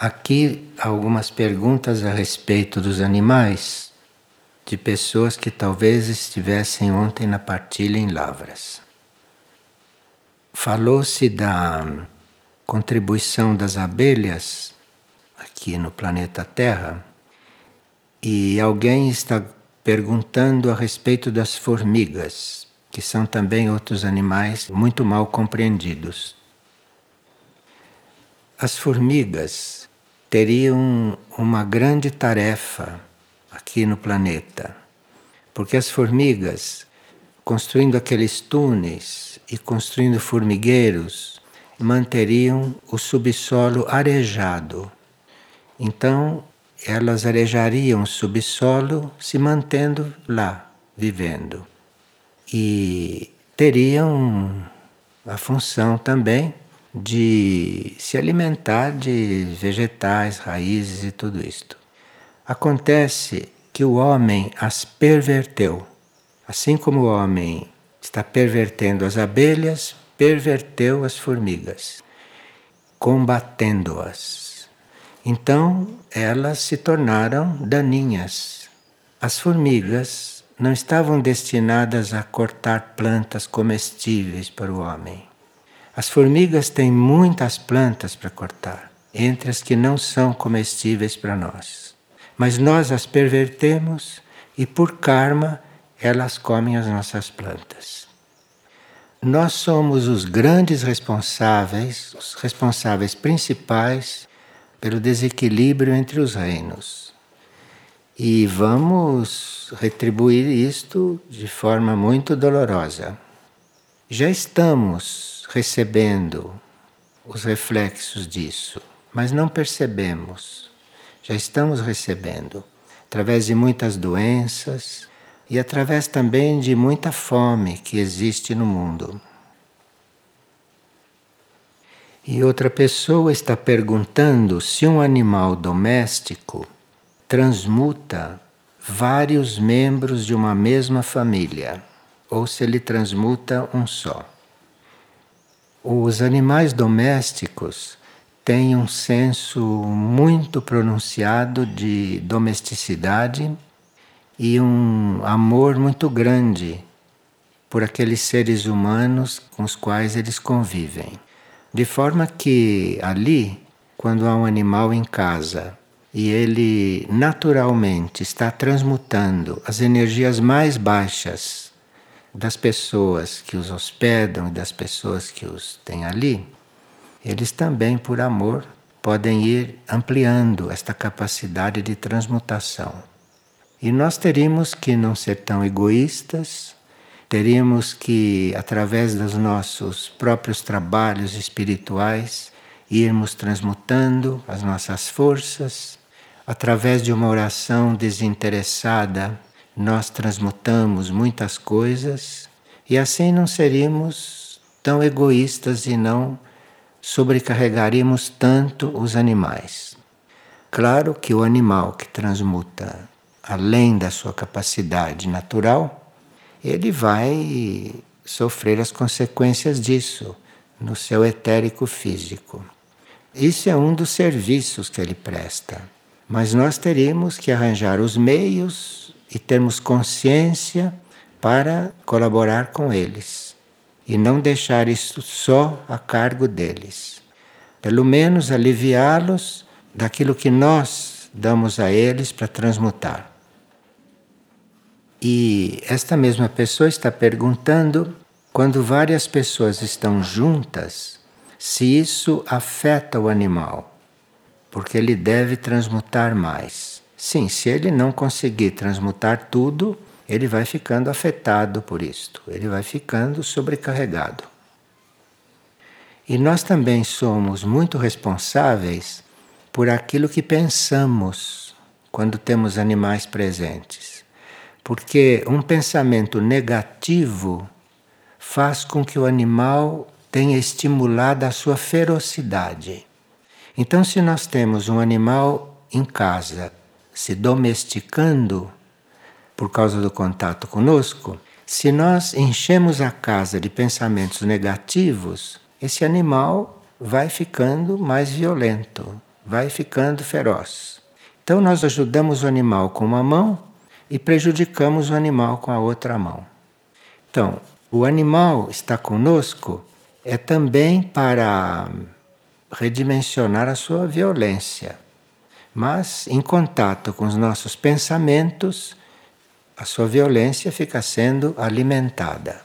Aqui algumas perguntas a respeito dos animais de pessoas que talvez estivessem ontem na partilha em Lavras. Falou-se da contribuição das abelhas aqui no planeta Terra e alguém está perguntando a respeito das formigas, que são também outros animais muito mal compreendidos. As formigas teriam uma grande tarefa aqui no planeta, porque as formigas, construindo aqueles túneis e construindo formigueiros, manteriam o subsolo arejado. Então, elas arejariam o subsolo se mantendo lá, vivendo. E teriam a função também de se alimentar de vegetais, raízes e tudo isto. Acontece que o homem as perverteu. Assim como o homem está pervertendo as abelhas, perverteu as formigas, combatendo-as. Então elas se tornaram daninhas. As formigas não estavam destinadas a cortar plantas comestíveis para o homem as formigas têm muitas plantas para cortar, entre as que não são comestíveis para nós. Mas nós as pervertemos e, por karma, elas comem as nossas plantas. Nós somos os grandes responsáveis, os responsáveis principais pelo desequilíbrio entre os reinos. E vamos retribuir isto de forma muito dolorosa. Já estamos recebendo os reflexos disso, mas não percebemos. Já estamos recebendo através de muitas doenças e através também de muita fome que existe no mundo. E outra pessoa está perguntando se um animal doméstico transmuta vários membros de uma mesma família ou se ele transmuta um só. Os animais domésticos têm um senso muito pronunciado de domesticidade e um amor muito grande por aqueles seres humanos com os quais eles convivem. De forma que ali, quando há um animal em casa e ele naturalmente está transmutando as energias mais baixas das pessoas que os hospedam e das pessoas que os têm ali, eles também, por amor, podem ir ampliando esta capacidade de transmutação. E nós teríamos que não ser tão egoístas, teríamos que, através dos nossos próprios trabalhos espirituais, irmos transmutando as nossas forças, através de uma oração desinteressada nós transmutamos muitas coisas e assim não seríamos tão egoístas e não sobrecarregaríamos tanto os animais. Claro que o animal que transmuta além da sua capacidade natural, ele vai sofrer as consequências disso no seu etérico físico. Isso é um dos serviços que ele presta. Mas nós teríamos que arranjar os meios e termos consciência para colaborar com eles e não deixar isso só a cargo deles. Pelo menos aliviá-los daquilo que nós damos a eles para transmutar. E esta mesma pessoa está perguntando quando várias pessoas estão juntas, se isso afeta o animal, porque ele deve transmutar mais. Sim, se ele não conseguir transmutar tudo, ele vai ficando afetado por isto, ele vai ficando sobrecarregado. E nós também somos muito responsáveis por aquilo que pensamos quando temos animais presentes. Porque um pensamento negativo faz com que o animal tenha estimulado a sua ferocidade. Então, se nós temos um animal em casa se domesticando por causa do contato conosco, se nós enchemos a casa de pensamentos negativos, esse animal vai ficando mais violento, vai ficando feroz. Então nós ajudamos o animal com uma mão e prejudicamos o animal com a outra mão. Então, o animal está conosco é também para redimensionar a sua violência. Mas, em contato com os nossos pensamentos, a sua violência fica sendo alimentada.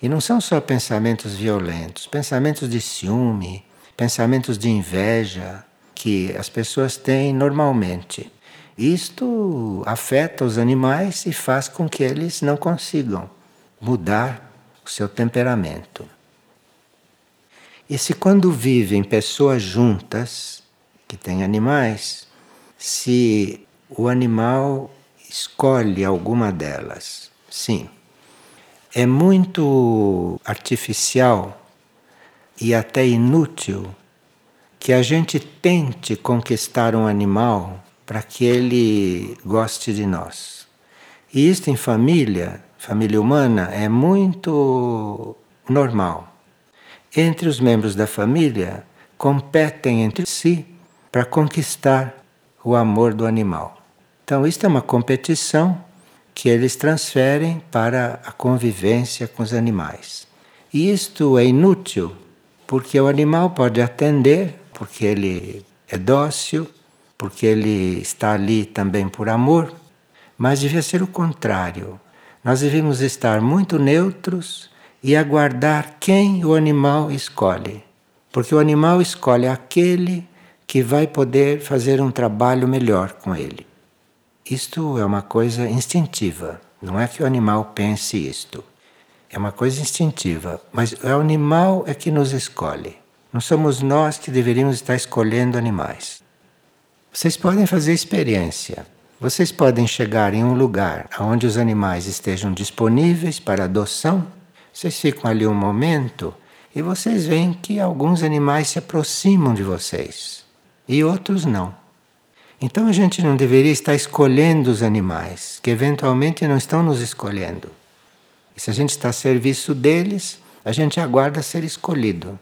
E não são só pensamentos violentos, pensamentos de ciúme, pensamentos de inveja que as pessoas têm normalmente. Isto afeta os animais e faz com que eles não consigam mudar o seu temperamento. E se quando vivem pessoas juntas, que têm animais, se o animal escolhe alguma delas, sim. É muito artificial e até inútil que a gente tente conquistar um animal para que ele goste de nós. E isto em família, família humana, é muito normal. Entre os membros da família, competem entre si para conquistar o amor do animal. Então, isto é uma competição que eles transferem para a convivência com os animais. E isto é inútil, porque o animal pode atender, porque ele é dócil, porque ele está ali também por amor, mas devia ser o contrário. Nós devemos estar muito neutros e aguardar quem o animal escolhe. Porque o animal escolhe aquele que vai poder fazer um trabalho melhor com ele. Isto é uma coisa instintiva, não é que o animal pense isto. É uma coisa instintiva, mas o animal é que nos escolhe. Não somos nós que deveríamos estar escolhendo animais. Vocês podem fazer experiência. Vocês podem chegar em um lugar onde os animais estejam disponíveis para adoção. Vocês ficam ali um momento e vocês veem que alguns animais se aproximam de vocês e outros não. Então a gente não deveria estar escolhendo os animais, que eventualmente não estão nos escolhendo. E se a gente está a serviço deles, a gente aguarda ser escolhido,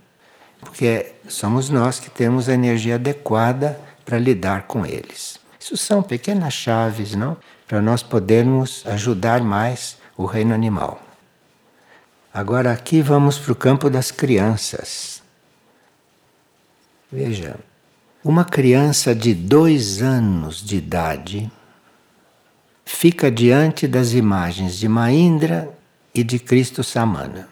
porque somos nós que temos a energia adequada para lidar com eles. Isso são pequenas chaves, não? Para nós podermos ajudar mais o reino animal. Agora aqui vamos para o campo das crianças. Veja, uma criança de dois anos de idade fica diante das imagens de Maindra e de Cristo Samana.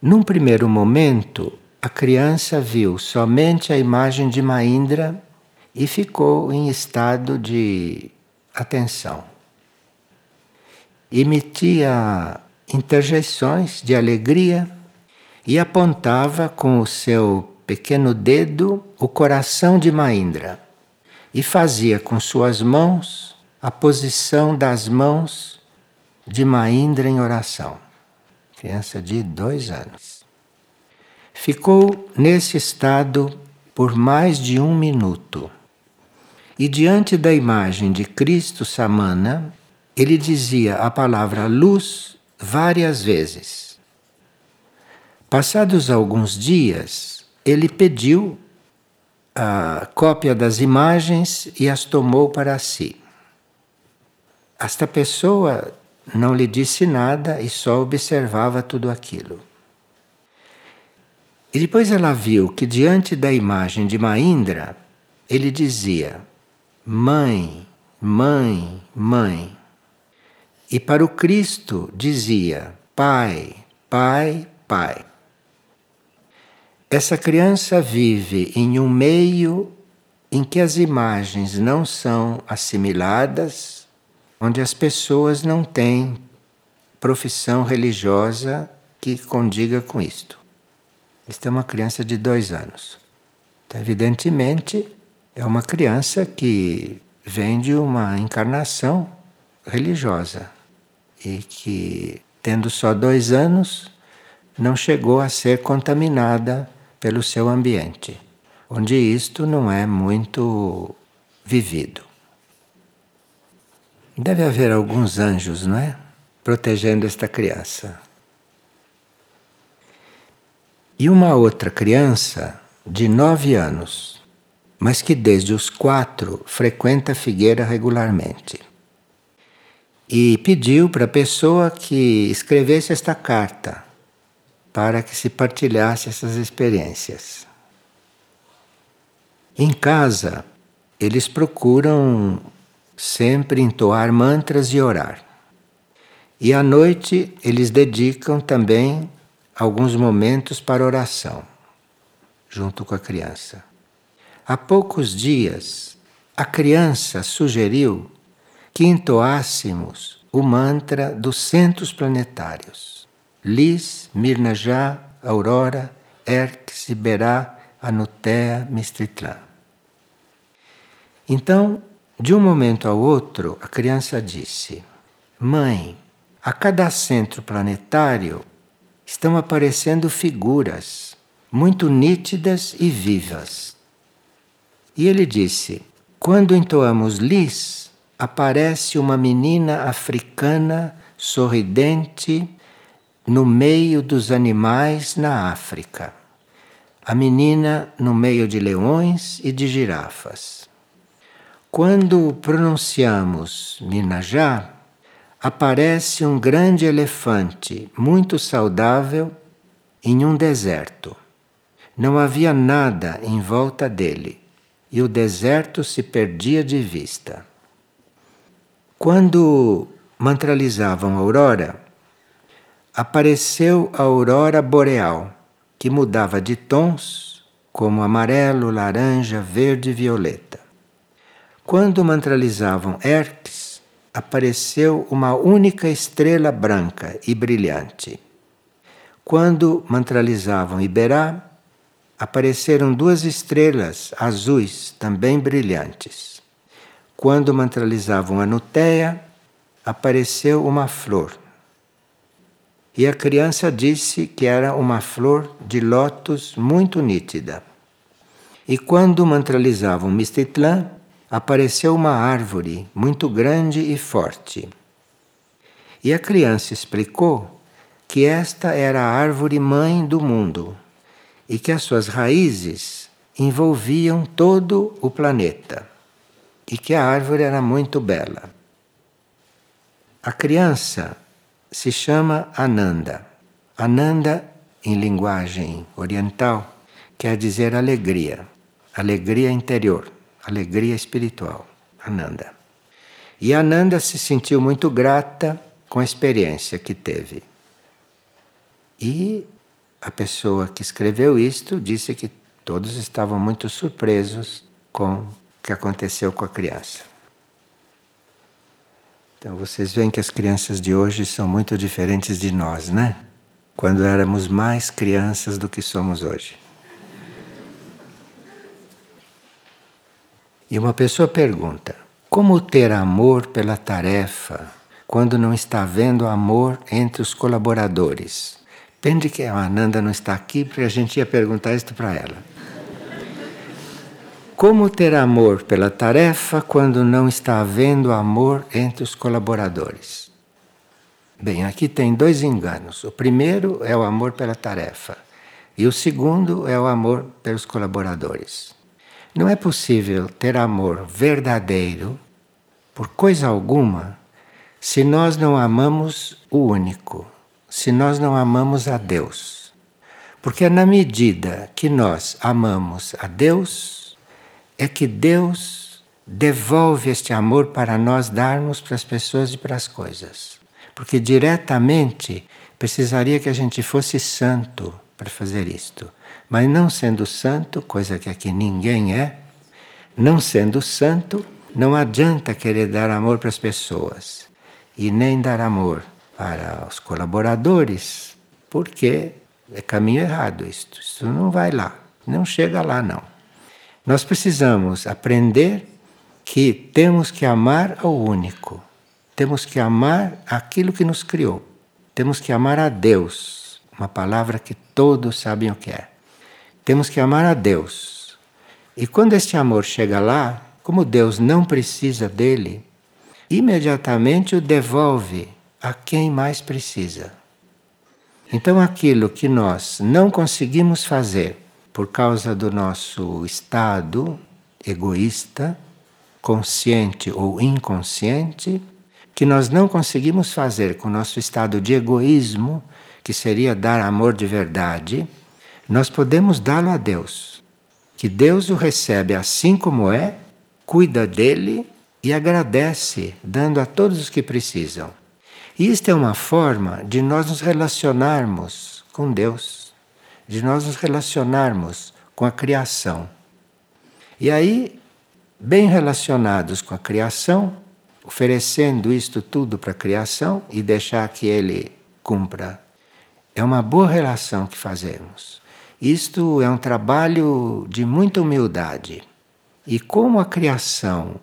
Num primeiro momento, a criança viu somente a imagem de Maindra e ficou em estado de atenção. Emitia interjeições de alegria e apontava com o seu pequeno dedo o coração de Maindra e fazia com suas mãos a posição das mãos de Maindra em oração. Criança de dois anos. Ficou nesse estado por mais de um minuto. E diante da imagem de Cristo Samana, ele dizia a palavra luz várias vezes. Passados alguns dias, ele pediu a cópia das imagens e as tomou para si. Esta pessoa não lhe disse nada e só observava tudo aquilo. E depois ela viu que diante da imagem de Maindra, ele dizia: Mãe, mãe, mãe. E para o Cristo dizia: Pai, pai, pai. Essa criança vive em um meio em que as imagens não são assimiladas, onde as pessoas não têm profissão religiosa que condiga com isto. Esta é uma criança de dois anos. Então, evidentemente, é uma criança que vem de uma encarnação religiosa e que, tendo só dois anos, não chegou a ser contaminada pelo seu ambiente, onde isto não é muito vivido. Deve haver alguns anjos, não é? Protegendo esta criança. E uma outra criança de nove anos, mas que desde os quatro frequenta a figueira regularmente. E pediu para a pessoa que escrevesse esta carta para que se partilhasse essas experiências. Em casa, eles procuram sempre entoar mantras e orar. E à noite, eles dedicam também alguns momentos para oração, junto com a criança. Há poucos dias, a criança sugeriu que entoássemos o mantra dos centros planetários. Lis, Mirnajá, Aurora, Erx, Iberá, Anutea, Mistritlã. Então, de um momento ao outro, a criança disse: Mãe, a cada centro planetário estão aparecendo figuras muito nítidas e vivas. E ele disse: Quando entoamos Lis, aparece uma menina africana sorridente no meio dos animais na África. A menina no meio de leões e de girafas. Quando pronunciamos Minajá, aparece um grande elefante muito saudável em um deserto. Não havia nada em volta dele e o deserto se perdia de vista. Quando mantralizavam a aurora, apareceu a aurora boreal, que mudava de tons como amarelo, laranja, verde e violeta. Quando mantralizavam Hermes, apareceu uma única estrela branca e brilhante. Quando mantralizavam Iberá, apareceram duas estrelas azuis, também brilhantes. Quando mantralizavam a Nuteia, apareceu uma flor e a criança disse que era uma flor de lótus muito nítida. E quando mantralizavam Mistitlã, apareceu uma árvore muito grande e forte. E a criança explicou que esta era a árvore mãe do mundo e que as suas raízes envolviam todo o planeta e que a árvore era muito bela. A criança se chama Ananda. Ananda, em linguagem oriental, quer dizer alegria, alegria interior, alegria espiritual. Ananda. E Ananda se sentiu muito grata com a experiência que teve. E a pessoa que escreveu isto disse que todos estavam muito surpresos com o que aconteceu com a criança. Então vocês veem que as crianças de hoje são muito diferentes de nós, né? Quando éramos mais crianças do que somos hoje. E uma pessoa pergunta: como ter amor pela tarefa quando não está havendo amor entre os colaboradores? Pende que a Ananda não está aqui, porque a gente ia perguntar isso para ela. Como ter amor pela tarefa quando não está havendo amor entre os colaboradores? Bem, aqui tem dois enganos. O primeiro é o amor pela tarefa, e o segundo é o amor pelos colaboradores. Não é possível ter amor verdadeiro por coisa alguma se nós não amamos o único, se nós não amamos a Deus. Porque é na medida que nós amamos a Deus, é que Deus devolve este amor para nós darmos para as pessoas e para as coisas. Porque diretamente precisaria que a gente fosse santo para fazer isto. Mas não sendo santo, coisa que aqui ninguém é, não sendo santo, não adianta querer dar amor para as pessoas e nem dar amor para os colaboradores, porque é caminho errado isto. Isso não vai lá, não chega lá não. Nós precisamos aprender que temos que amar ao único, temos que amar aquilo que nos criou, temos que amar a Deus, uma palavra que todos sabem o que é. Temos que amar a Deus. E quando este amor chega lá, como Deus não precisa dele, imediatamente o devolve a quem mais precisa. Então, aquilo que nós não conseguimos fazer por causa do nosso estado egoísta, consciente ou inconsciente, que nós não conseguimos fazer com o nosso estado de egoísmo, que seria dar amor de verdade, nós podemos dá-lo a Deus. Que Deus o recebe assim como é, cuida dele e agradece, dando a todos os que precisam. E isto é uma forma de nós nos relacionarmos com Deus, de nós nos relacionarmos com a criação. E aí, bem relacionados com a criação, oferecendo isto tudo para a criação e deixar que ele cumpra. É uma boa relação que fazemos. Isto é um trabalho de muita humildade. E como a criação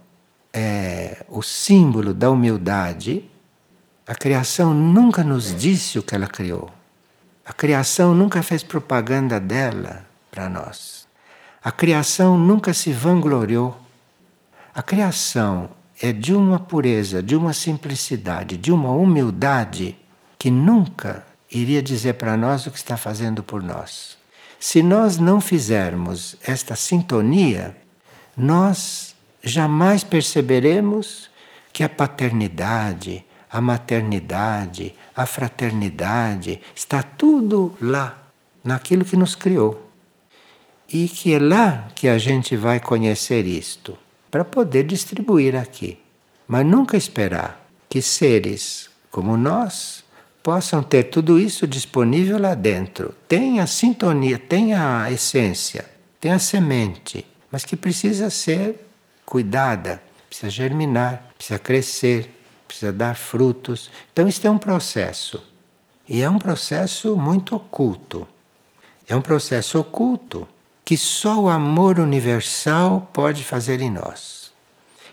é o símbolo da humildade, a criação nunca nos disse o que ela criou. A criação nunca fez propaganda dela para nós. A criação nunca se vangloriou. A criação é de uma pureza, de uma simplicidade, de uma humildade que nunca iria dizer para nós o que está fazendo por nós. Se nós não fizermos esta sintonia, nós jamais perceberemos que a paternidade, a maternidade, a fraternidade está tudo lá, naquilo que nos criou. E que é lá que a gente vai conhecer isto, para poder distribuir aqui. Mas nunca esperar que seres como nós possam ter tudo isso disponível lá dentro. Tem a sintonia, tem a essência, tem a semente, mas que precisa ser cuidada, precisa germinar, precisa crescer, precisa dar frutos. Então, isso é um processo. E é um processo muito oculto. É um processo oculto que só o amor universal pode fazer em nós.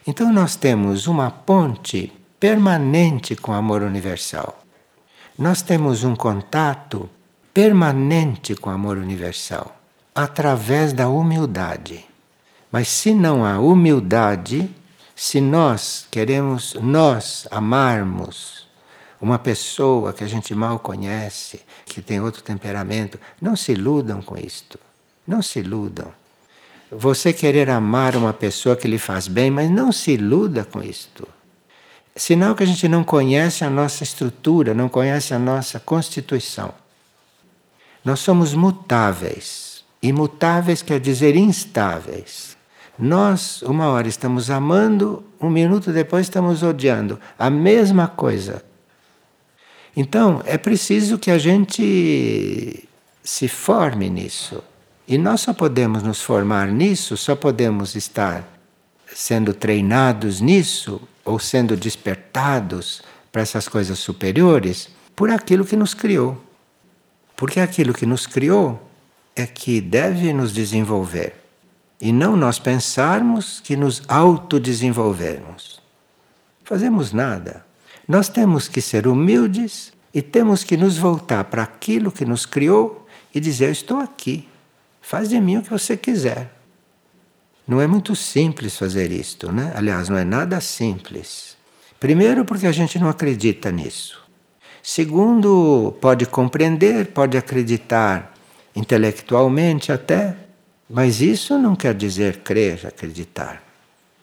Então nós temos uma ponte permanente com o amor universal. Nós temos um contato permanente com o amor universal através da humildade. Mas se não há humildade, se nós queremos nós amarmos uma pessoa que a gente mal conhece, que tem outro temperamento, não se iludam com isto. Não se iludam. Você querer amar uma pessoa que lhe faz bem, mas não se iluda com isto. Sinal que a gente não conhece a nossa estrutura, não conhece a nossa constituição. Nós somos mutáveis. Imutáveis quer dizer instáveis. Nós, uma hora estamos amando, um minuto depois estamos odiando. A mesma coisa. Então, é preciso que a gente se forme nisso. E nós só podemos nos formar nisso, só podemos estar sendo treinados nisso ou sendo despertados para essas coisas superiores por aquilo que nos criou. Porque aquilo que nos criou é que deve nos desenvolver e não nós pensarmos que nos autodesenvolvermos. Fazemos nada. Nós temos que ser humildes e temos que nos voltar para aquilo que nos criou e dizer: Eu estou aqui. Faz de mim o que você quiser. Não é muito simples fazer isto, né? Aliás, não é nada simples. Primeiro, porque a gente não acredita nisso. Segundo, pode compreender, pode acreditar intelectualmente até, mas isso não quer dizer crer, acreditar.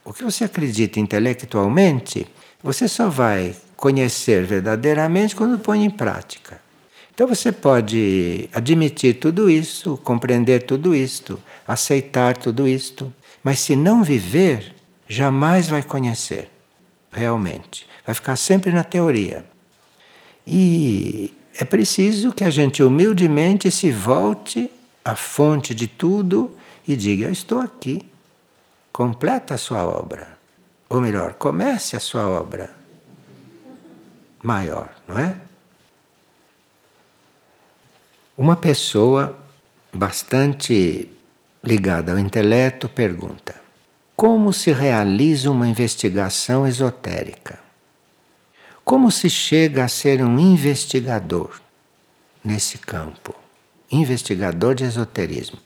O que você acredita intelectualmente, você só vai conhecer verdadeiramente quando põe em prática. Então você pode admitir tudo isso, compreender tudo isto, aceitar tudo isto, mas se não viver, jamais vai conhecer realmente. Vai ficar sempre na teoria. E é preciso que a gente humildemente se volte à fonte de tudo e diga: Eu estou aqui. Completa a sua obra. Ou melhor, comece a sua obra maior, não é? Uma pessoa bastante ligada ao intelecto pergunta: como se realiza uma investigação esotérica? Como se chega a ser um investigador nesse campo? Investigador de esoterismo.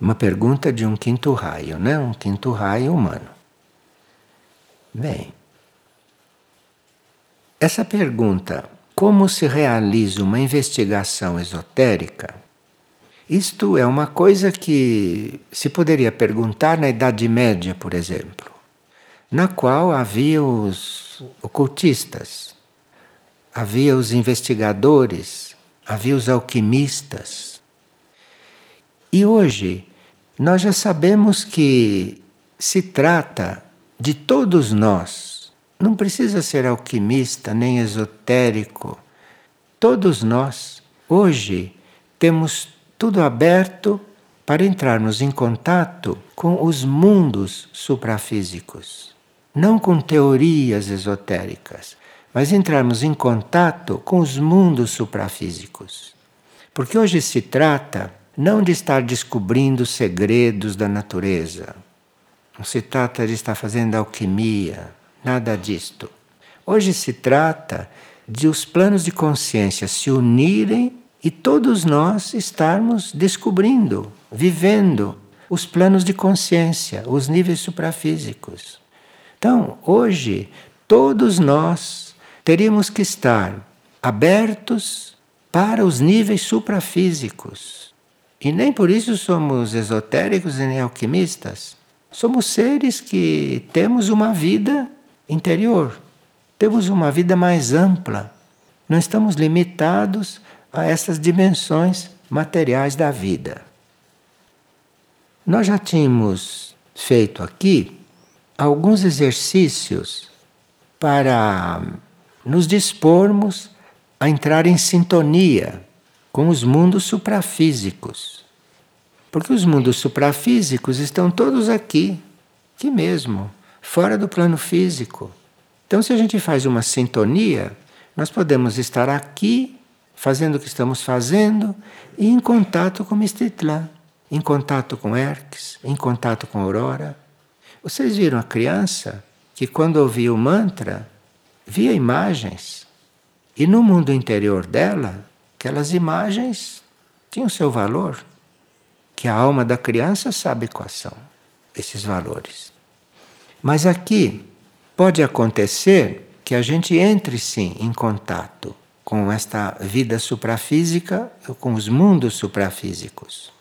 Uma pergunta de um quinto raio, né? Um quinto raio humano. Bem, essa pergunta como se realiza uma investigação esotérica, Isto é uma coisa que se poderia perguntar na Idade Média, por exemplo, na qual havia os ocultistas, havia os investigadores, havia os alquimistas. E hoje nós já sabemos que se trata de todos nós. Não precisa ser alquimista nem esotérico. Todos nós, hoje, temos tudo aberto para entrarmos em contato com os mundos suprafísicos. Não com teorias esotéricas, mas entrarmos em contato com os mundos suprafísicos. Porque hoje se trata não de estar descobrindo segredos da natureza, não se trata de estar fazendo alquimia, nada disto. Hoje se trata de os planos de consciência se unirem e todos nós estarmos descobrindo, vivendo os planos de consciência, os níveis suprafísicos. Então, hoje, todos nós teríamos que estar abertos para os níveis suprafísicos. E nem por isso somos esotéricos e nem alquimistas. Somos seres que temos uma vida interior, temos uma vida mais ampla. Não estamos limitados a essas dimensões materiais da vida. Nós já tínhamos feito aqui alguns exercícios para nos dispormos a entrar em sintonia com os mundos suprafísicos. Porque os mundos suprafísicos estão todos aqui, aqui mesmo, fora do plano físico. Então, se a gente faz uma sintonia, nós podemos estar aqui fazendo o que estamos fazendo e em contato com Mistitlã, em contato com Erques, em contato com Aurora. Vocês viram a criança que, quando ouvia o mantra, via imagens. E no mundo interior dela, aquelas imagens tinham seu valor que a alma da criança sabe quais são esses valores. Mas aqui pode acontecer que a gente entre sim em contato com esta vida suprafísica, com os mundos suprafísicos.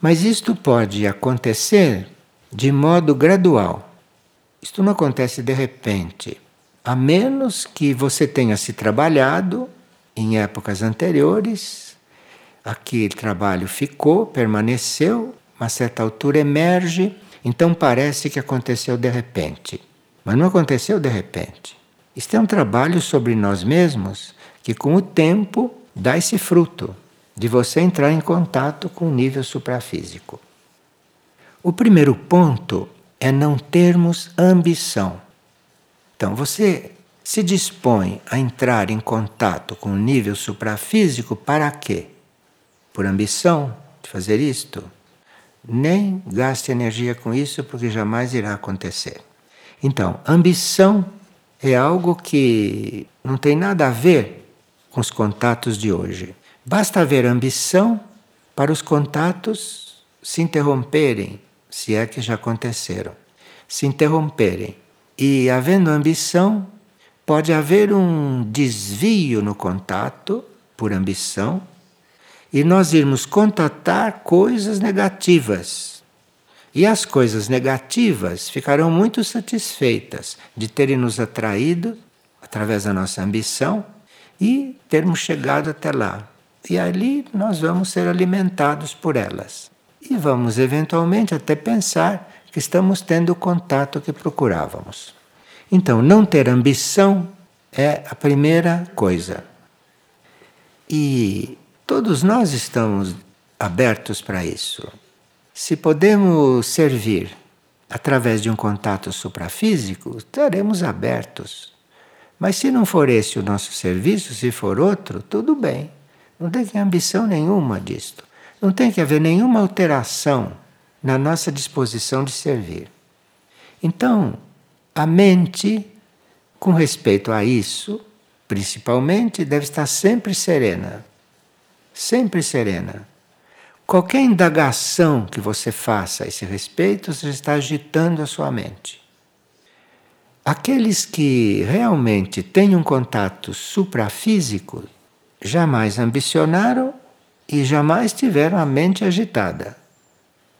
Mas isto pode acontecer de modo gradual. Isto não acontece de repente, a menos que você tenha se trabalhado em épocas anteriores aquele trabalho ficou, permaneceu, uma certa altura emerge, então parece que aconteceu de repente. Mas não aconteceu de repente. Isto é um trabalho sobre nós mesmos que, com o tempo, dá esse fruto de você entrar em contato com o nível suprafísico. O primeiro ponto é não termos ambição. Então, você se dispõe a entrar em contato com o nível suprafísico para quê? por ambição de fazer isto, nem gaste energia com isso, porque jamais irá acontecer. Então, ambição é algo que não tem nada a ver com os contatos de hoje. Basta haver ambição para os contatos se interromperem, se é que já aconteceram, se interromperem. E havendo ambição, pode haver um desvio no contato por ambição e nós irmos contatar coisas negativas. E as coisas negativas ficarão muito satisfeitas de terem nos atraído através da nossa ambição e termos chegado até lá. E ali nós vamos ser alimentados por elas. E vamos eventualmente até pensar que estamos tendo o contato que procurávamos. Então, não ter ambição é a primeira coisa. E Todos nós estamos abertos para isso. Se podemos servir através de um contato suprafísico, estaremos abertos. Mas se não for esse o nosso serviço, se for outro, tudo bem. Não tem que ambição nenhuma disto. Não tem que haver nenhuma alteração na nossa disposição de servir. Então, a mente, com respeito a isso, principalmente, deve estar sempre serena sempre serena. Qualquer indagação que você faça a esse respeito, você está agitando a sua mente. Aqueles que realmente têm um contato suprafísico jamais ambicionaram e jamais tiveram a mente agitada,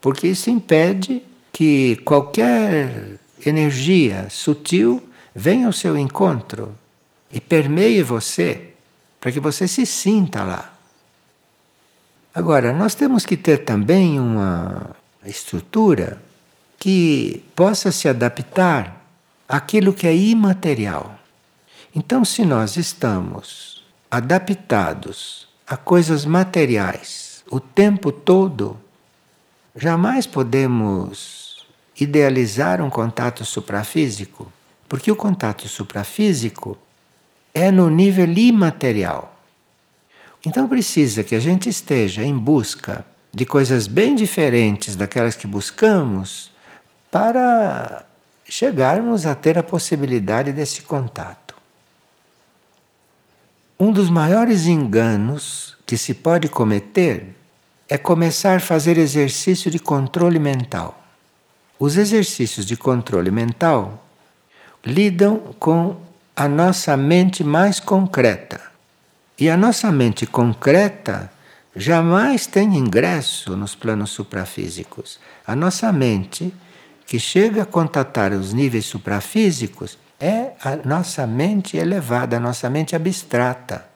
porque isso impede que qualquer energia sutil venha ao seu encontro e permeie você, para que você se sinta lá. Agora, nós temos que ter também uma estrutura que possa se adaptar àquilo que é imaterial. Então, se nós estamos adaptados a coisas materiais o tempo todo, jamais podemos idealizar um contato suprafísico, porque o contato suprafísico é no nível imaterial. Então precisa que a gente esteja em busca de coisas bem diferentes daquelas que buscamos para chegarmos a ter a possibilidade desse contato. Um dos maiores enganos que se pode cometer é começar a fazer exercício de controle mental. Os exercícios de controle mental lidam com a nossa mente mais concreta. E a nossa mente concreta jamais tem ingresso nos planos suprafísicos. A nossa mente, que chega a contatar os níveis suprafísicos, é a nossa mente elevada, a nossa mente abstrata,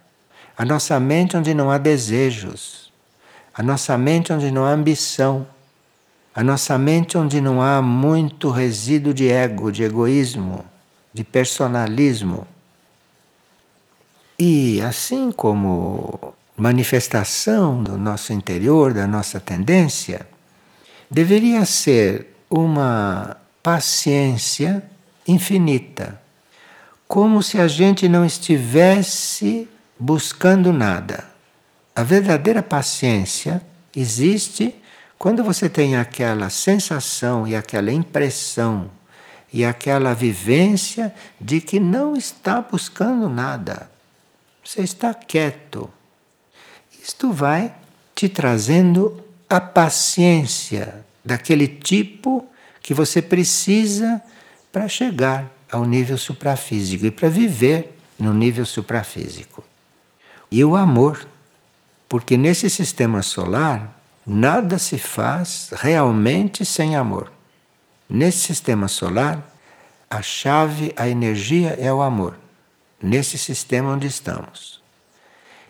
a nossa mente onde não há desejos, a nossa mente onde não há ambição, a nossa mente onde não há muito resíduo de ego, de egoísmo, de personalismo. E assim como manifestação do nosso interior, da nossa tendência, deveria ser uma paciência infinita, como se a gente não estivesse buscando nada. A verdadeira paciência existe quando você tem aquela sensação e aquela impressão e aquela vivência de que não está buscando nada. Você está quieto. Isto vai te trazendo a paciência daquele tipo que você precisa para chegar ao nível suprafísico e para viver no nível suprafísico. E o amor, porque nesse sistema solar nada se faz realmente sem amor. Nesse sistema solar, a chave, a energia é o amor nesse sistema onde estamos.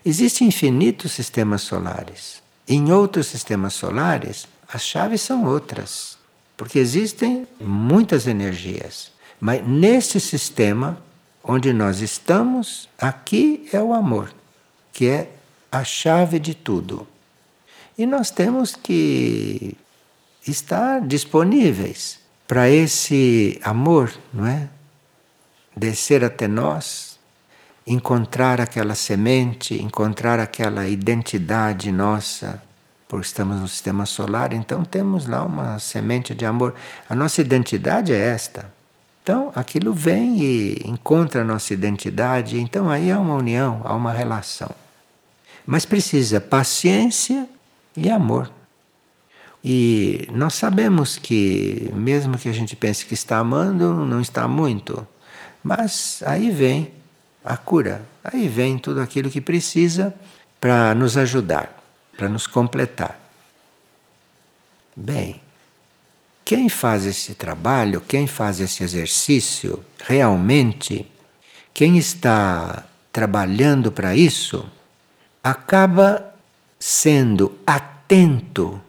Existem infinitos sistemas solares. Em outros sistemas solares, as chaves são outras, porque existem muitas energias. Mas nesse sistema onde nós estamos, aqui é o amor, que é a chave de tudo. E nós temos que estar disponíveis para esse amor, não é? Descer até nós encontrar aquela semente, encontrar aquela identidade nossa, porque estamos no sistema solar, então temos lá uma semente de amor. A nossa identidade é esta. Então aquilo vem e encontra a nossa identidade, então aí há uma união, há uma relação. Mas precisa paciência e amor. E nós sabemos que, mesmo que a gente pense que está amando, não está muito. Mas aí vem a cura. Aí vem tudo aquilo que precisa para nos ajudar, para nos completar. Bem, quem faz esse trabalho, quem faz esse exercício, realmente, quem está trabalhando para isso, acaba sendo atento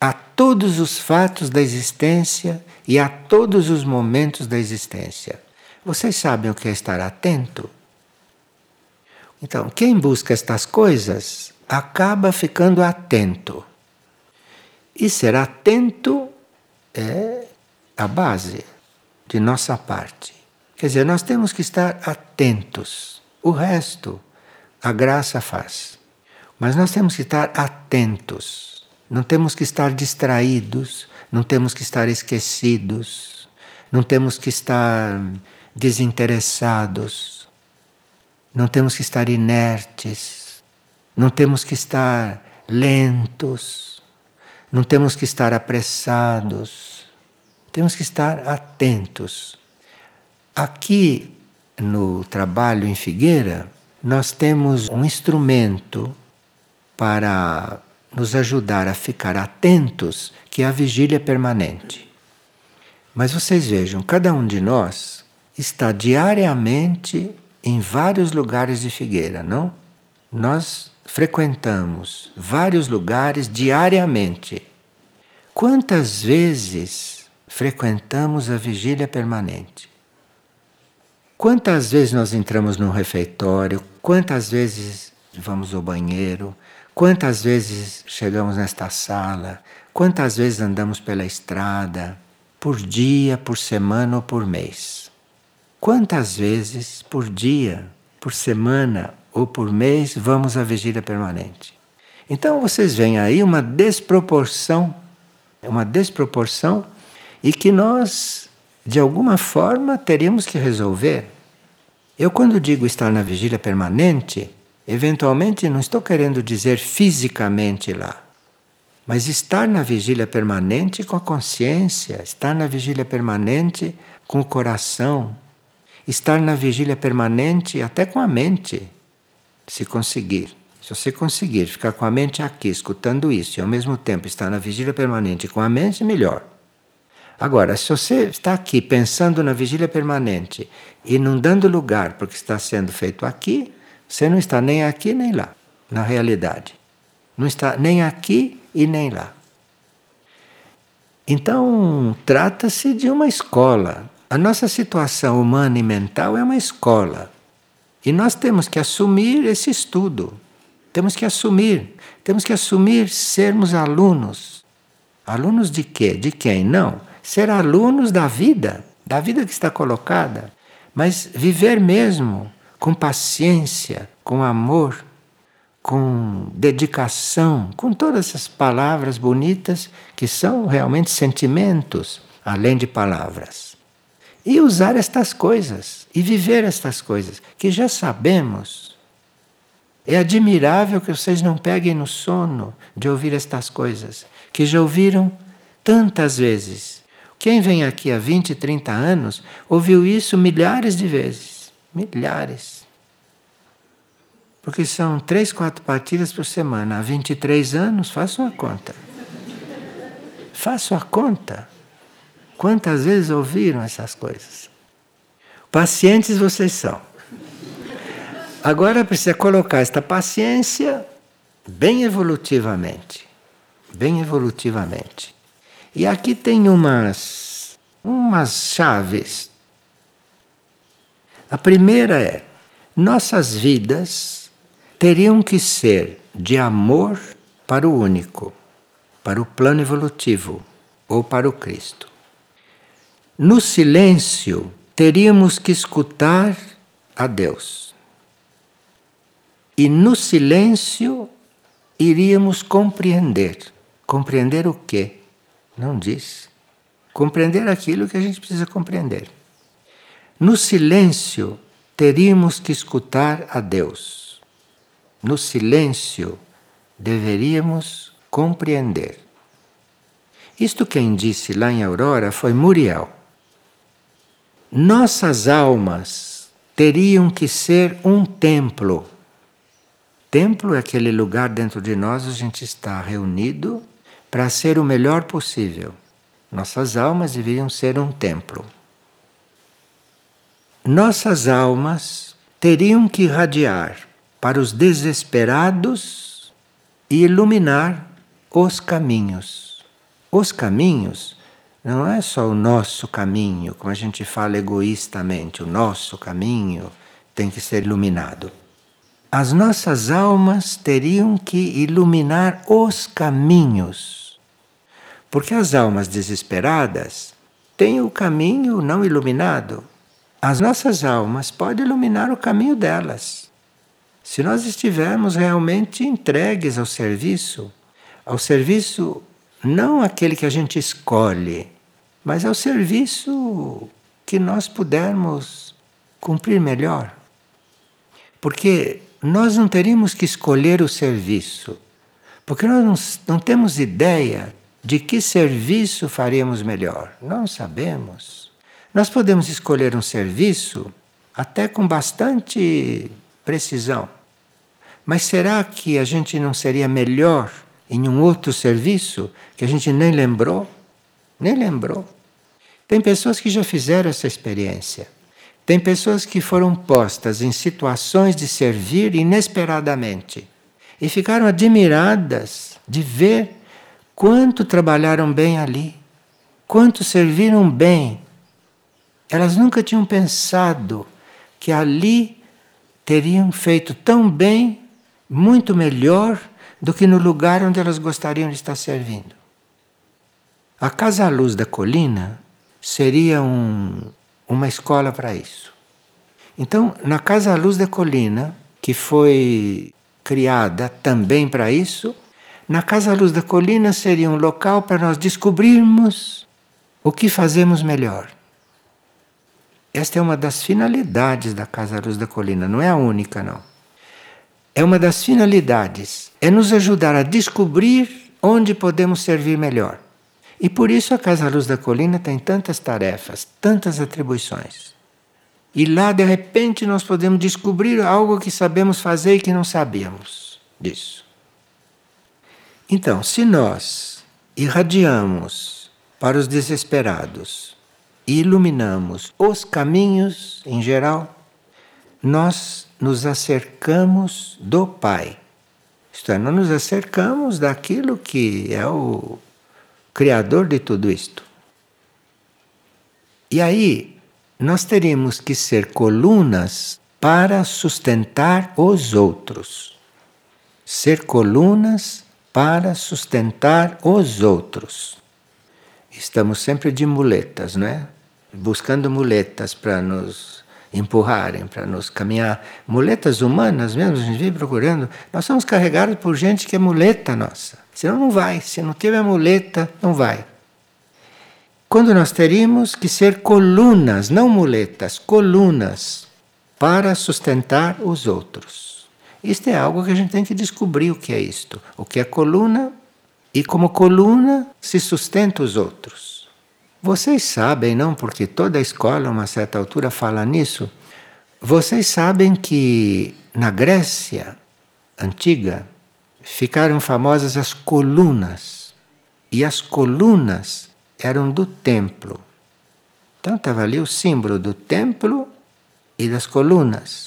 a todos os fatos da existência e a todos os momentos da existência. Vocês sabem o que é estar atento? Então, quem busca estas coisas acaba ficando atento. E ser atento é a base de nossa parte. Quer dizer, nós temos que estar atentos. O resto a graça faz. Mas nós temos que estar atentos. Não temos que estar distraídos, não temos que estar esquecidos, não temos que estar desinteressados, não temos que estar inertes, não temos que estar lentos, não temos que estar apressados, temos que estar atentos. Aqui no trabalho em Figueira, nós temos um instrumento para nos ajudar a ficar atentos que é a vigília permanente. Mas vocês vejam, cada um de nós está diariamente em vários lugares de Figueira, não? Nós frequentamos vários lugares diariamente. Quantas vezes frequentamos a vigília permanente? Quantas vezes nós entramos num refeitório? Quantas vezes vamos ao banheiro? Quantas vezes chegamos nesta sala? Quantas vezes andamos pela estrada? Por dia, por semana ou por mês? Quantas vezes por dia, por semana ou por mês vamos à vigília permanente? Então vocês veem aí uma desproporção, uma desproporção e que nós, de alguma forma, teríamos que resolver. Eu, quando digo estar na vigília permanente, Eventualmente, não estou querendo dizer fisicamente lá, mas estar na vigília permanente com a consciência, estar na vigília permanente com o coração, estar na vigília permanente até com a mente, se conseguir. Se você conseguir ficar com a mente aqui, escutando isso, e ao mesmo tempo estar na vigília permanente com a mente, melhor. Agora, se você está aqui pensando na vigília permanente e não dando lugar porque está sendo feito aqui, você não está nem aqui nem lá, na realidade. Não está nem aqui e nem lá. Então, trata-se de uma escola. A nossa situação humana e mental é uma escola. E nós temos que assumir esse estudo. Temos que assumir. Temos que assumir sermos alunos. Alunos de quê? De quem? Não. Ser alunos da vida, da vida que está colocada. Mas viver mesmo com paciência, com amor, com dedicação, com todas essas palavras bonitas que são realmente sentimentos, além de palavras. E usar estas coisas e viver estas coisas que já sabemos. É admirável que vocês não peguem no sono de ouvir estas coisas, que já ouviram tantas vezes. Quem vem aqui há 20, 30 anos ouviu isso milhares de vezes. Milhares. Porque são três, quatro partidas por semana. Há 23 anos, façam a conta. Façam a conta. Quantas vezes ouviram essas coisas? Pacientes vocês são. Agora precisa colocar esta paciência bem evolutivamente. Bem evolutivamente. E aqui tem umas, umas chaves a primeira é: nossas vidas teriam que ser de amor para o único, para o plano evolutivo ou para o Cristo. No silêncio, teríamos que escutar a Deus. E no silêncio, iríamos compreender. Compreender o quê? Não diz. Compreender aquilo que a gente precisa compreender. No silêncio, teríamos que escutar a Deus. No silêncio, deveríamos compreender. Isto quem disse lá em Aurora foi Muriel. Nossas almas teriam que ser um templo. Templo é aquele lugar dentro de nós onde a gente está reunido para ser o melhor possível. Nossas almas deveriam ser um templo nossas almas teriam que irradiar para os desesperados e iluminar os caminhos. Os caminhos não é só o nosso caminho, como a gente fala egoístamente, o nosso caminho tem que ser iluminado. As nossas almas teriam que iluminar os caminhos. Porque as almas desesperadas têm o caminho não iluminado as nossas almas podem iluminar o caminho delas. Se nós estivermos realmente entregues ao serviço, ao serviço não aquele que a gente escolhe, mas ao serviço que nós pudermos cumprir melhor. Porque nós não teríamos que escolher o serviço, porque nós não, não temos ideia de que serviço faríamos melhor. Não sabemos. Nós podemos escolher um serviço até com bastante precisão. Mas será que a gente não seria melhor em um outro serviço que a gente nem lembrou? Nem lembrou. Tem pessoas que já fizeram essa experiência. Tem pessoas que foram postas em situações de servir inesperadamente e ficaram admiradas de ver quanto trabalharam bem ali, quanto serviram bem. Elas nunca tinham pensado que ali teriam feito tão bem, muito melhor do que no lugar onde elas gostariam de estar servindo. A Casa à Luz da Colina seria um, uma escola para isso. Então, na Casa à Luz da Colina, que foi criada também para isso, na Casa Luz da Colina seria um local para nós descobrirmos o que fazemos melhor. Esta é uma das finalidades da Casa Luz da Colina, não é a única, não. É uma das finalidades, é nos ajudar a descobrir onde podemos servir melhor. E por isso a Casa Luz da Colina tem tantas tarefas, tantas atribuições. E lá, de repente, nós podemos descobrir algo que sabemos fazer e que não sabíamos disso. Então, se nós irradiamos para os desesperados e iluminamos os caminhos em geral, nós nos acercamos do Pai. Isto é, nós nos acercamos daquilo que é o Criador de tudo isto. E aí, nós teríamos que ser colunas para sustentar os outros. Ser colunas para sustentar os outros. Estamos sempre de muletas, não é? Buscando muletas para nos empurrarem, para nos caminhar. Muletas humanas mesmo, a gente vive procurando. Nós somos carregados por gente que é muleta nossa. Senão não vai. Se não tiver muleta, não vai. Quando nós teríamos que ser colunas, não muletas, colunas, para sustentar os outros. Isto é algo que a gente tem que descobrir o que é isto. O que é coluna e como coluna se sustenta os outros. Vocês sabem, não? Porque toda a escola, a uma certa altura, fala nisso. Vocês sabem que na Grécia antiga ficaram famosas as colunas. E as colunas eram do templo. Então estava ali o símbolo do templo e das colunas.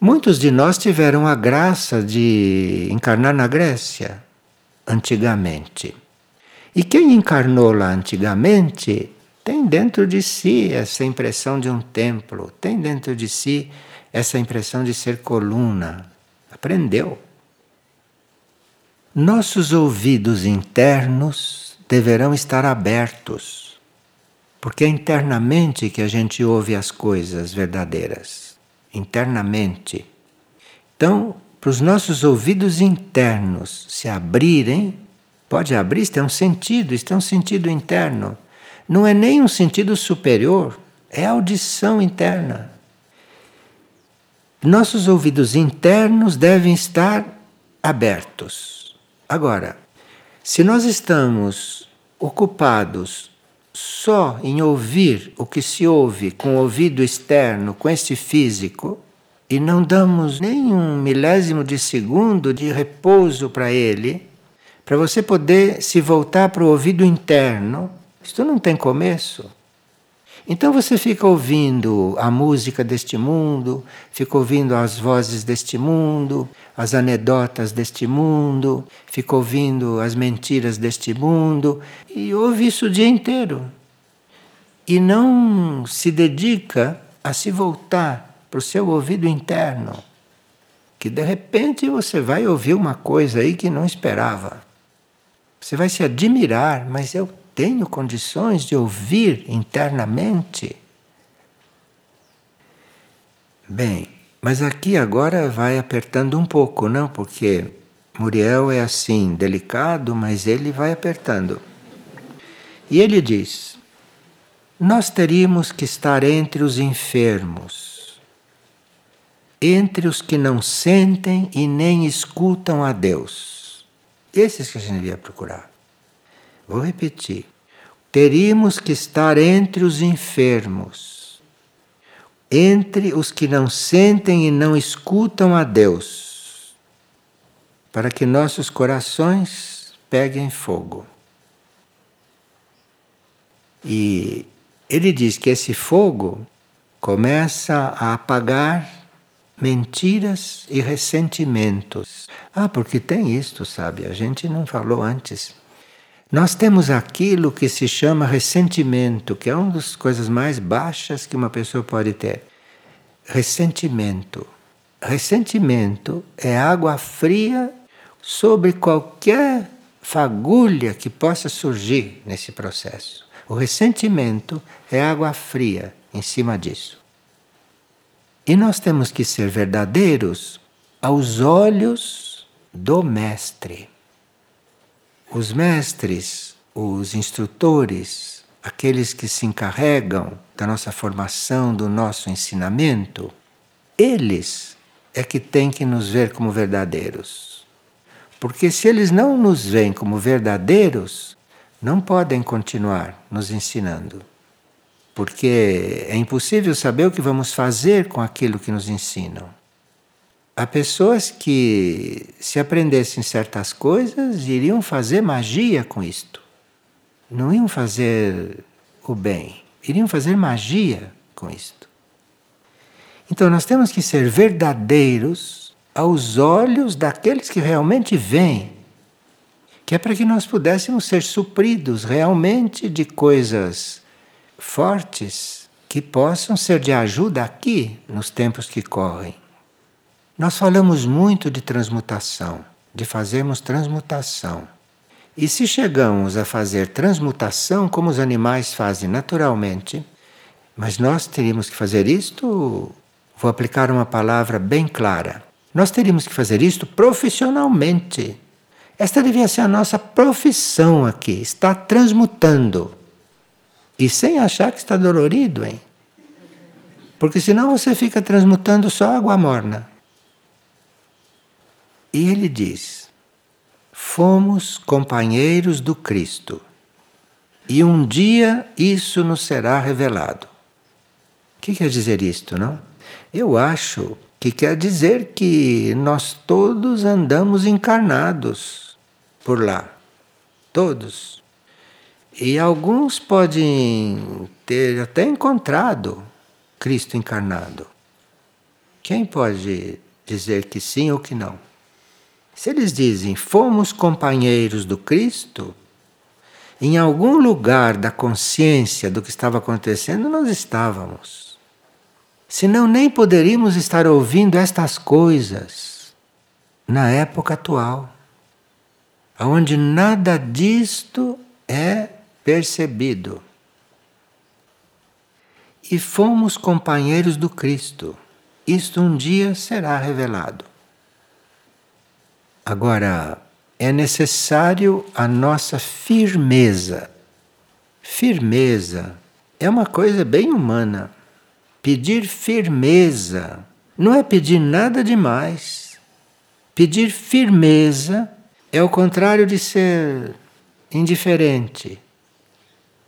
Muitos de nós tiveram a graça de encarnar na Grécia antigamente. E quem encarnou lá antigamente tem dentro de si essa impressão de um templo, tem dentro de si essa impressão de ser coluna. Aprendeu. Nossos ouvidos internos deverão estar abertos, porque é internamente que a gente ouve as coisas verdadeiras. Internamente. Então, para os nossos ouvidos internos se abrirem, Pode abrir, isto é um sentido, isto é um sentido interno. Não é nem um sentido superior, é audição interna. Nossos ouvidos internos devem estar abertos. Agora, se nós estamos ocupados só em ouvir o que se ouve com o ouvido externo, com este físico, e não damos nem um milésimo de segundo de repouso para ele, para você poder se voltar para o ouvido interno, isto não tem começo. Então você fica ouvindo a música deste mundo, fica ouvindo as vozes deste mundo, as anedotas deste mundo, fica ouvindo as mentiras deste mundo e ouve isso o dia inteiro. E não se dedica a se voltar para o seu ouvido interno, que de repente você vai ouvir uma coisa aí que não esperava. Você vai se admirar, mas eu tenho condições de ouvir internamente. Bem, mas aqui agora vai apertando um pouco, não? Porque Muriel é assim, delicado, mas ele vai apertando. E ele diz: Nós teríamos que estar entre os enfermos, entre os que não sentem e nem escutam a Deus esses que a gente devia procurar. Vou repetir. Teríamos que estar entre os enfermos, entre os que não sentem e não escutam a Deus. para que nossos corações peguem fogo. E ele diz que esse fogo começa a apagar mentiras e ressentimentos. Ah, porque tem isto, sabe? A gente não falou antes. Nós temos aquilo que se chama ressentimento, que é uma das coisas mais baixas que uma pessoa pode ter. Ressentimento. Ressentimento é água fria sobre qualquer fagulha que possa surgir nesse processo. O ressentimento é água fria em cima disso. E nós temos que ser verdadeiros aos olhos do Mestre. Os mestres, os instrutores, aqueles que se encarregam da nossa formação, do nosso ensinamento, eles é que têm que nos ver como verdadeiros. Porque se eles não nos veem como verdadeiros, não podem continuar nos ensinando. Porque é impossível saber o que vamos fazer com aquilo que nos ensinam. Há pessoas que, se aprendessem certas coisas, iriam fazer magia com isto. Não iam fazer o bem, iriam fazer magia com isto. Então nós temos que ser verdadeiros aos olhos daqueles que realmente veem, que é para que nós pudéssemos ser supridos realmente de coisas fortes que possam ser de ajuda aqui nos tempos que correm. Nós falamos muito de transmutação, de fazermos transmutação. E se chegamos a fazer transmutação como os animais fazem naturalmente, mas nós teríamos que fazer isto, vou aplicar uma palavra bem clara. Nós teríamos que fazer isto profissionalmente. Esta devia ser a nossa profissão aqui, está transmutando. E sem achar que está dolorido, hein? Porque senão você fica transmutando só água morna. E ele diz: Fomos companheiros do Cristo, e um dia isso nos será revelado. O que quer dizer isto, não? Eu acho que quer dizer que nós todos andamos encarnados por lá. Todos. E alguns podem ter até encontrado Cristo encarnado. Quem pode dizer que sim ou que não? Se eles dizem fomos companheiros do Cristo, em algum lugar da consciência do que estava acontecendo, nós estávamos. Senão, nem poderíamos estar ouvindo estas coisas na época atual, onde nada disto é percebido. E fomos companheiros do Cristo. Isto um dia será revelado. Agora, é necessário a nossa firmeza. Firmeza é uma coisa bem humana. Pedir firmeza não é pedir nada demais. Pedir firmeza é o contrário de ser indiferente.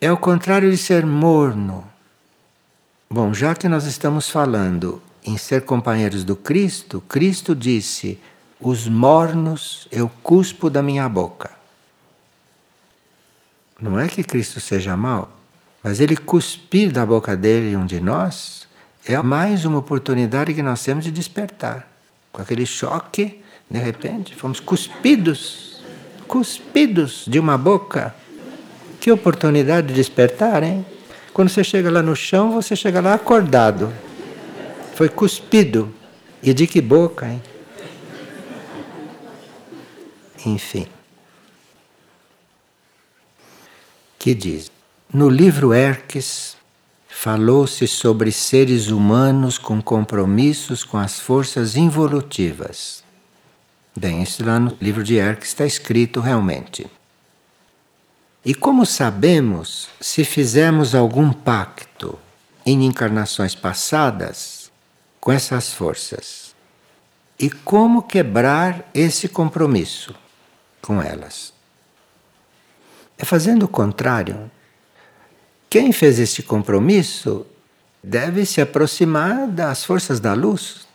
É o contrário de ser morno. Bom, já que nós estamos falando em ser companheiros do Cristo, Cristo disse: os mornos eu cuspo da minha boca. Não é que Cristo seja mau, mas ele cuspir da boca dele um de nós é mais uma oportunidade que nós temos de despertar. Com aquele choque, de repente, fomos cuspidos, cuspidos de uma boca. Que oportunidade de despertar, hein? Quando você chega lá no chão, você chega lá acordado. Foi cuspido. E de que boca, hein? Enfim. Que diz: No livro Erques falou-se sobre seres humanos com compromissos com as forças involutivas. Bem, isso lá no livro de Erques está escrito realmente. E como sabemos se fizemos algum pacto em encarnações passadas com essas forças? E como quebrar esse compromisso? Com elas. É fazendo o contrário. Quem fez este compromisso deve se aproximar das forças da luz.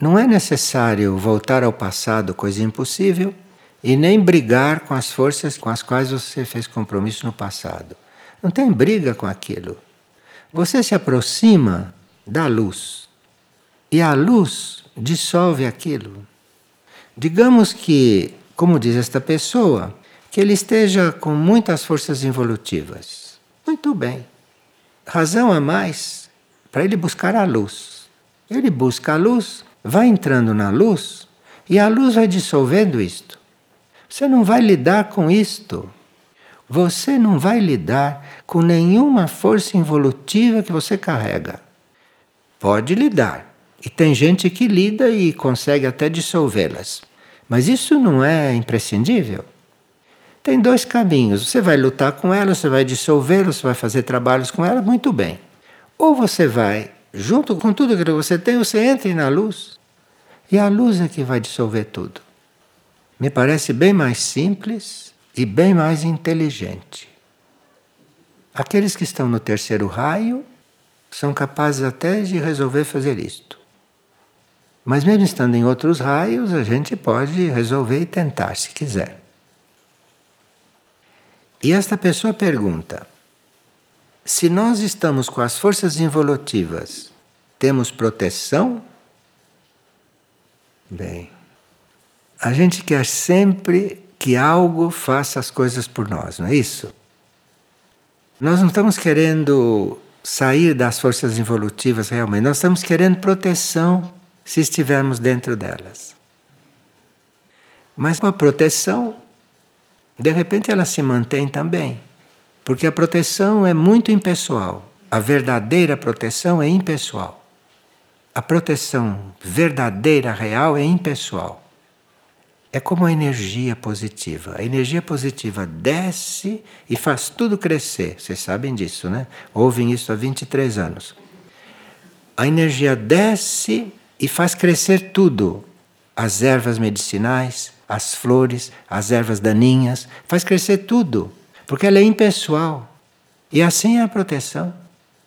Não é necessário voltar ao passado, coisa impossível, e nem brigar com as forças com as quais você fez compromisso no passado. Não tem briga com aquilo. Você se aproxima da luz e a luz dissolve aquilo. Digamos que, como diz esta pessoa, que ele esteja com muitas forças involutivas. Muito bem. Razão a mais para ele buscar a luz. Ele busca a luz, vai entrando na luz e a luz vai dissolvendo isto. Você não vai lidar com isto. Você não vai lidar com nenhuma força involutiva que você carrega. Pode lidar. E tem gente que lida e consegue até dissolvê-las. Mas isso não é imprescindível. Tem dois caminhos. Você vai lutar com ela, você vai dissolvê-la, você vai fazer trabalhos com ela, muito bem. Ou você vai, junto com tudo que você tem, você entra na luz. E a luz é que vai dissolver tudo. Me parece bem mais simples e bem mais inteligente. Aqueles que estão no terceiro raio são capazes até de resolver fazer isto. Mas mesmo estando em outros raios, a gente pode resolver e tentar, se quiser. E esta pessoa pergunta: se nós estamos com as forças involutivas, temos proteção? Bem, a gente quer sempre que algo faça as coisas por nós, não é isso? Nós não estamos querendo sair das forças involutivas realmente, nós estamos querendo proteção se estivermos dentro delas. Mas a proteção de repente ela se mantém também, porque a proteção é muito impessoal. A verdadeira proteção é impessoal. A proteção verdadeira, real, é impessoal. É como a energia positiva. A energia positiva desce e faz tudo crescer. Vocês sabem disso, né? Ouvem isso há 23 anos. A energia desce e faz crescer tudo. As ervas medicinais, as flores, as ervas daninhas, faz crescer tudo, porque ela é impessoal. E assim é a proteção.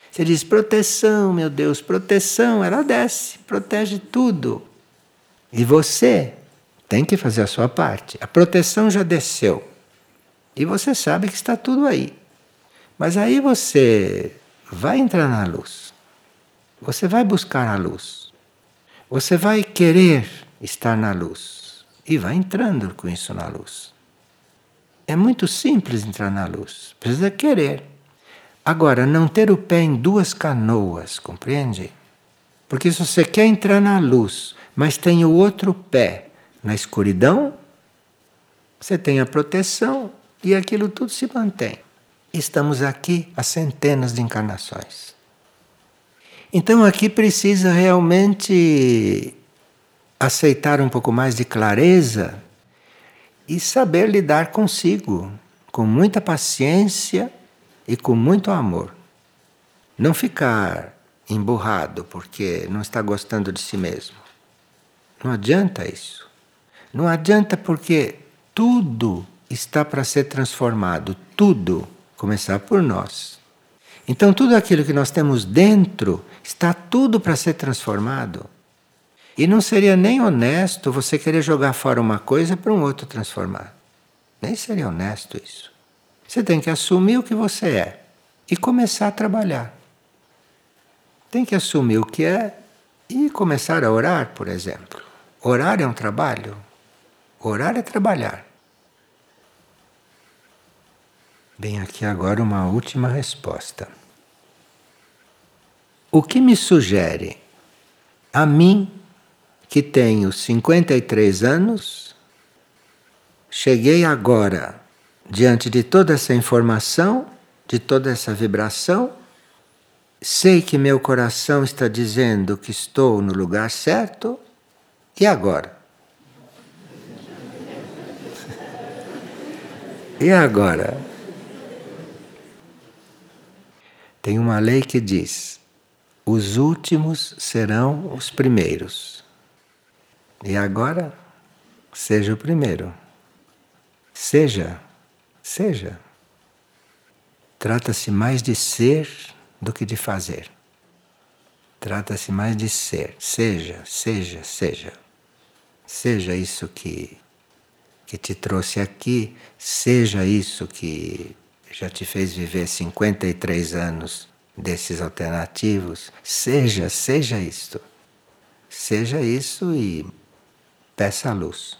Você diz proteção, meu Deus, proteção, ela desce, protege tudo. E você tem que fazer a sua parte. A proteção já desceu. E você sabe que está tudo aí. Mas aí você vai entrar na luz. Você vai buscar a luz. Você vai querer estar na luz e vai entrando com isso na luz. É muito simples entrar na luz, precisa querer. Agora, não ter o pé em duas canoas, compreende? Porque se você quer entrar na luz, mas tem o outro pé na escuridão, você tem a proteção e aquilo tudo se mantém. Estamos aqui há centenas de encarnações. Então aqui precisa realmente aceitar um pouco mais de clareza e saber lidar consigo com muita paciência e com muito amor. Não ficar emburrado porque não está gostando de si mesmo. Não adianta isso. Não adianta porque tudo está para ser transformado, tudo, começar por nós. Então tudo aquilo que nós temos dentro está tudo para ser transformado. E não seria nem honesto você querer jogar fora uma coisa para um outro transformar. Nem seria honesto isso. Você tem que assumir o que você é e começar a trabalhar. Tem que assumir o que é e começar a orar, por exemplo. Orar é um trabalho. Orar é trabalhar. Vem aqui agora uma última resposta. O que me sugere a mim que tenho 53 anos, cheguei agora diante de toda essa informação, de toda essa vibração, sei que meu coração está dizendo que estou no lugar certo, e agora? e agora? Tem uma lei que diz: os últimos serão os primeiros. E agora, seja o primeiro. Seja, seja. Trata-se mais de ser do que de fazer. Trata-se mais de ser. Seja, seja, seja. Seja isso que, que te trouxe aqui, seja isso que já te fez viver 53 anos desses alternativos. Seja, seja isto. Seja isso e peça a luz.